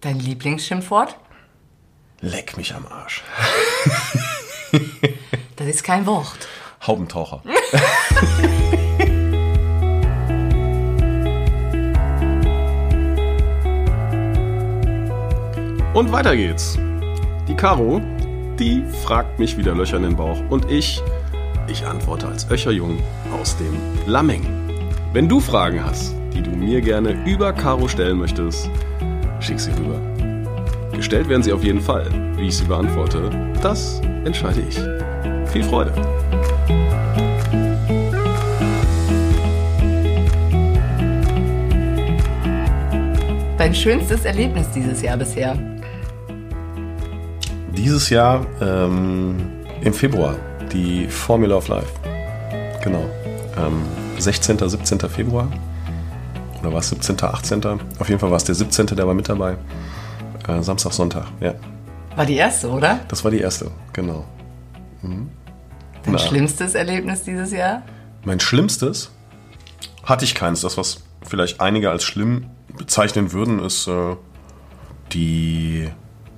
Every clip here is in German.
Dein Lieblingsschimpfwort? Leck mich am Arsch. Das ist kein Wort. Haubentaucher. Und weiter geht's. Die Caro, die fragt mich wieder Löcher in den Bauch. Und ich, ich antworte als Öcherjung aus dem Lameng. Wenn du Fragen hast, die du mir gerne über Caro stellen möchtest, schick sie rüber. Gestellt werden sie auf jeden Fall. Wie ich sie beantworte, das entscheide ich. Viel Freude. Dein schönstes Erlebnis dieses Jahr bisher? Dieses Jahr ähm, im Februar die Formula of Life. Genau. Ähm, 16., 17. Februar. Oder war es 17., 18.? Auf jeden Fall war es der 17., der war mit dabei. Äh, Samstag, Sonntag, ja. War die erste, oder? Das war die erste, genau. Dein Na. schlimmstes Erlebnis dieses Jahr? Mein schlimmstes hatte ich keins. Das, was vielleicht einige als schlimm bezeichnen würden, ist äh, die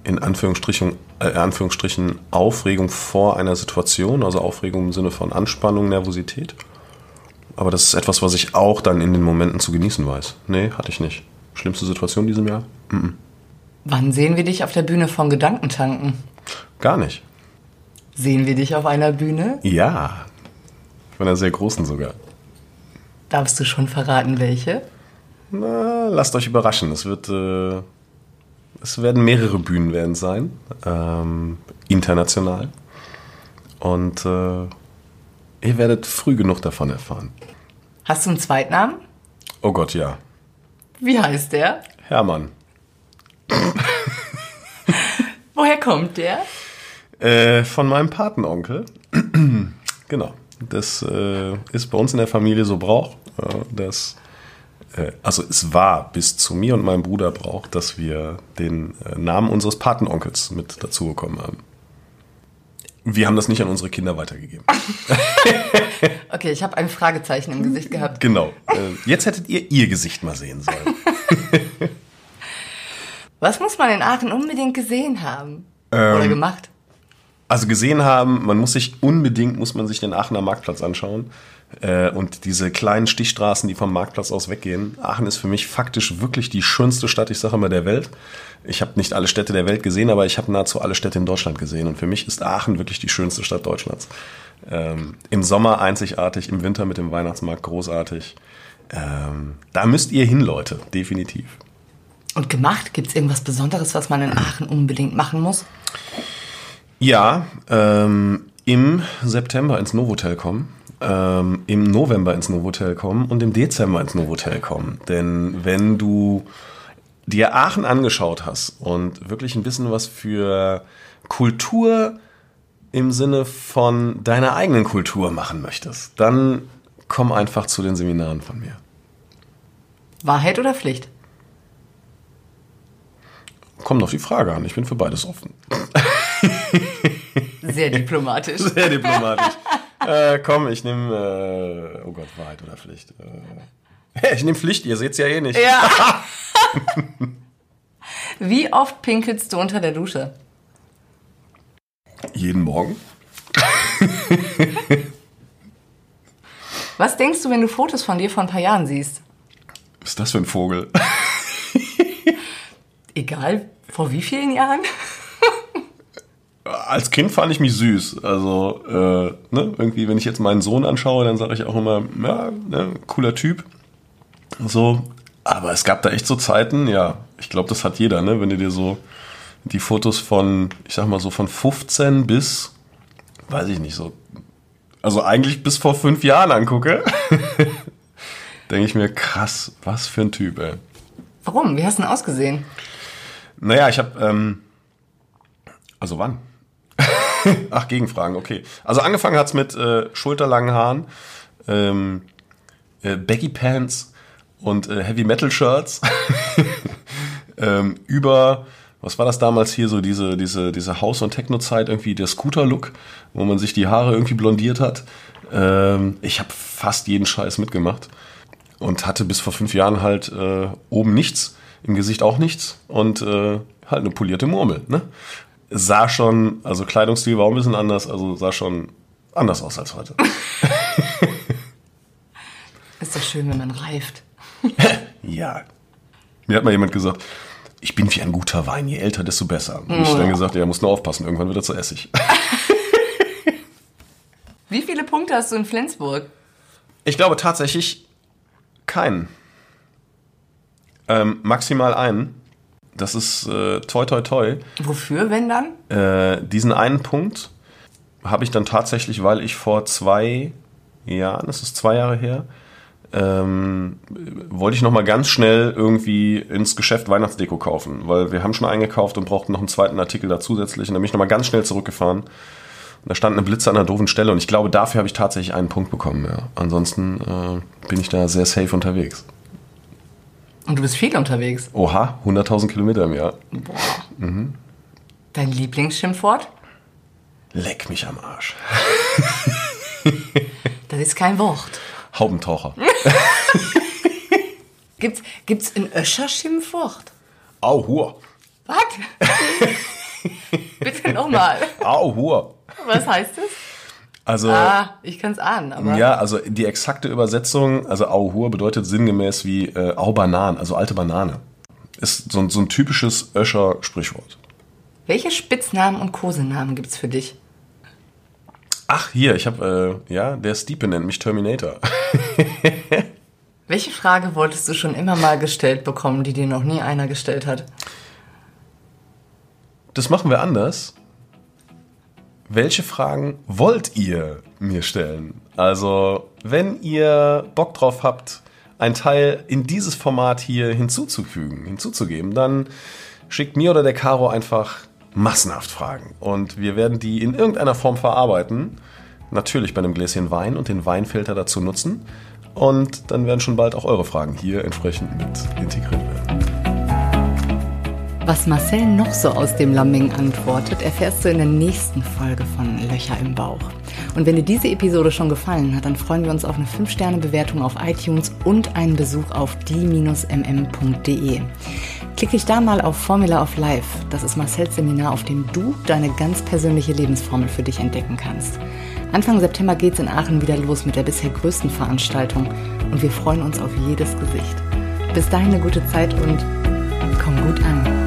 in Anführungsstrichen, äh, Anführungsstrichen Aufregung vor einer Situation, also Aufregung im Sinne von Anspannung, Nervosität. Aber das ist etwas, was ich auch dann in den Momenten zu genießen weiß. Nee, hatte ich nicht. Schlimmste Situation in diesem Jahr? Wann sehen wir dich auf der Bühne von Gedankentanken? Gar nicht. Sehen wir dich auf einer Bühne? Ja. Von einer sehr großen sogar. Darfst du schon verraten, welche? Na, lasst euch überraschen. Es wird, äh, es werden mehrere Bühnen werden sein, ähm, international. Und äh, ihr werdet früh genug davon erfahren. Hast du einen Zweitnamen? Oh Gott, ja. Wie heißt der? Hermann. Woher kommt der? Äh, von meinem Patenonkel. genau. Das äh, ist bei uns in der Familie so Brauch, äh, dass äh, also es war bis zu mir und meinem Bruder Brauch, dass wir den äh, Namen unseres Patenonkels mit dazu bekommen haben. Wir haben das nicht an unsere Kinder weitergegeben. Okay, ich habe ein Fragezeichen im Gesicht gehabt. Genau. Äh, jetzt hättet ihr ihr Gesicht mal sehen sollen. Was muss man in Aachen unbedingt gesehen haben? Ähm. Oder gemacht? Also gesehen haben, man muss sich unbedingt, muss man sich den Aachener Marktplatz anschauen. Äh, und diese kleinen Stichstraßen, die vom Marktplatz aus weggehen. Aachen ist für mich faktisch wirklich die schönste Stadt, ich sage immer, der Welt. Ich habe nicht alle Städte der Welt gesehen, aber ich habe nahezu alle Städte in Deutschland gesehen. Und für mich ist Aachen wirklich die schönste Stadt Deutschlands. Ähm, Im Sommer einzigartig, im Winter mit dem Weihnachtsmarkt großartig. Ähm, da müsst ihr hin, Leute, definitiv. Und gemacht? Gibt es irgendwas Besonderes, was man in Aachen unbedingt machen muss? Ja, ähm, im September ins Novotel kommen, ähm, im November ins Novotel kommen und im Dezember ins Novotel kommen. Denn wenn du dir Aachen angeschaut hast und wirklich ein bisschen was für Kultur im Sinne von deiner eigenen Kultur machen möchtest, dann komm einfach zu den Seminaren von mir. Wahrheit oder Pflicht? Kommt auf die Frage an, ich bin für beides offen. Sehr diplomatisch. Sehr diplomatisch. äh, komm, ich nehme, äh, oh Gott, Wahrheit oder Pflicht. Äh, ich nehme Pflicht, ihr seht's ja eh nicht. Ja. Wie oft pinkelst du unter der Dusche? Jeden Morgen. Was denkst du, wenn du Fotos von dir vor ein paar Jahren siehst? Was ist das für ein Vogel? Egal, vor wie vielen Jahren? Als Kind fand ich mich süß. Also, äh, ne, irgendwie, wenn ich jetzt meinen Sohn anschaue, dann sage ich auch immer, ja, ne, cooler Typ. So, aber es gab da echt so Zeiten, ja, ich glaube, das hat jeder, ne, wenn du dir so die Fotos von, ich sag mal so von 15 bis, weiß ich nicht, so, also eigentlich bis vor fünf Jahren angucke, denke ich mir, krass, was für ein Typ, ey. Warum? Wie hast du denn ausgesehen? Naja, ich habe, ähm, also wann? Ach, Gegenfragen, okay. Also angefangen hat's mit äh, schulterlangen Haaren, ähm, äh, Baggy Pants und äh, Heavy Metal Shirts ähm, über, was war das damals hier, so diese, diese, diese House- und Techno-Zeit, irgendwie der Scooter-Look, wo man sich die Haare irgendwie blondiert hat. Ähm, ich habe fast jeden Scheiß mitgemacht und hatte bis vor fünf Jahren halt äh, oben nichts. im Gesicht auch nichts und äh, halt eine polierte Murmel. Ne? Sah schon, also Kleidungsstil war auch ein bisschen anders, also sah schon anders aus als heute. Ist doch schön, wenn man reift. ja. Mir hat mal jemand gesagt, ich bin wie ein guter Wein, je älter, desto besser. Und ich Oh. dann gesagt, ja, muss nur aufpassen, irgendwann wird er zu Essig. Wie viele Punkte hast du in Flensburg? Ich glaube tatsächlich keinen. Ähm, maximal einen. Das ist äh, toi toi toi. Wofür, wenn dann? Äh, diesen einen Punkt habe ich dann tatsächlich, weil ich vor zwei Jahren, das ist zwei Jahre her, ähm, wollte ich noch mal ganz schnell irgendwie ins Geschäft Weihnachtsdeko kaufen, weil wir haben schon eingekauft und brauchten noch einen zweiten Artikel da zusätzlich. Und dann bin ich noch mal ganz schnell zurückgefahren. Und da stand eine Blitze an einer doofen Stelle und ich glaube, dafür habe ich tatsächlich einen Punkt bekommen. Ja. Ansonsten äh, bin ich da sehr safe unterwegs. Und du bist viel unterwegs. Oha, 100.000 Kilometer im Jahr. Dein Lieblingsschimpfwort? Leck mich am Arsch. Das ist kein Wort. Haubentaucher. Gibt's, gibt's in Öscher Schimpfwort? Au, hua. Was? Bitte nochmal. Au, hua. Was heißt es? Also, Ah, ich kann's ahnen, aber. ja, also die exakte Übersetzung, also Au hua bedeutet sinngemäß wie äh, Au Banan, also alte Banane. Ist so, ein- so ein typisches Öscher Sprichwort. Welche Spitznamen und Kosenamen gibt's für dich? Ach, hier, ich habe, äh, ja, der Stiepe nennt mich Terminator. Welche Frage wolltest du schon immer mal gestellt bekommen, die dir noch nie einer gestellt hat? Das machen wir anders. Welche Fragen wollt ihr mir stellen? Also, wenn ihr Bock drauf habt, ein Teil in dieses Format hier hinzuzufügen, hinzuzugeben, dann schickt mir oder der Caro einfach massenhaft Fragen. Und wir werden die in irgendeiner Form verarbeiten. Natürlich bei einem Gläschen Wein und den Weinfilter dazu nutzen. Und dann werden schon bald auch eure Fragen hier entsprechend mit integriert werden. Was Marcel noch so aus dem Lamming antwortet, erfährst du in der nächsten Folge von Löcher im Bauch. Und wenn dir diese Episode schon gefallen hat, dann freuen wir uns auf eine 5-Sterne-Bewertung auf iTunes und einen Besuch auf die-mm.de. Klick dich da mal auf Formula of Life. Das ist Marcells Seminar, auf dem du deine ganz persönliche Lebensformel für dich entdecken kannst. Anfang September geht's in Aachen wieder los mit der bisher größten Veranstaltung und wir freuen uns auf jedes Gesicht. Bis dahin eine gute Zeit und komm gut an.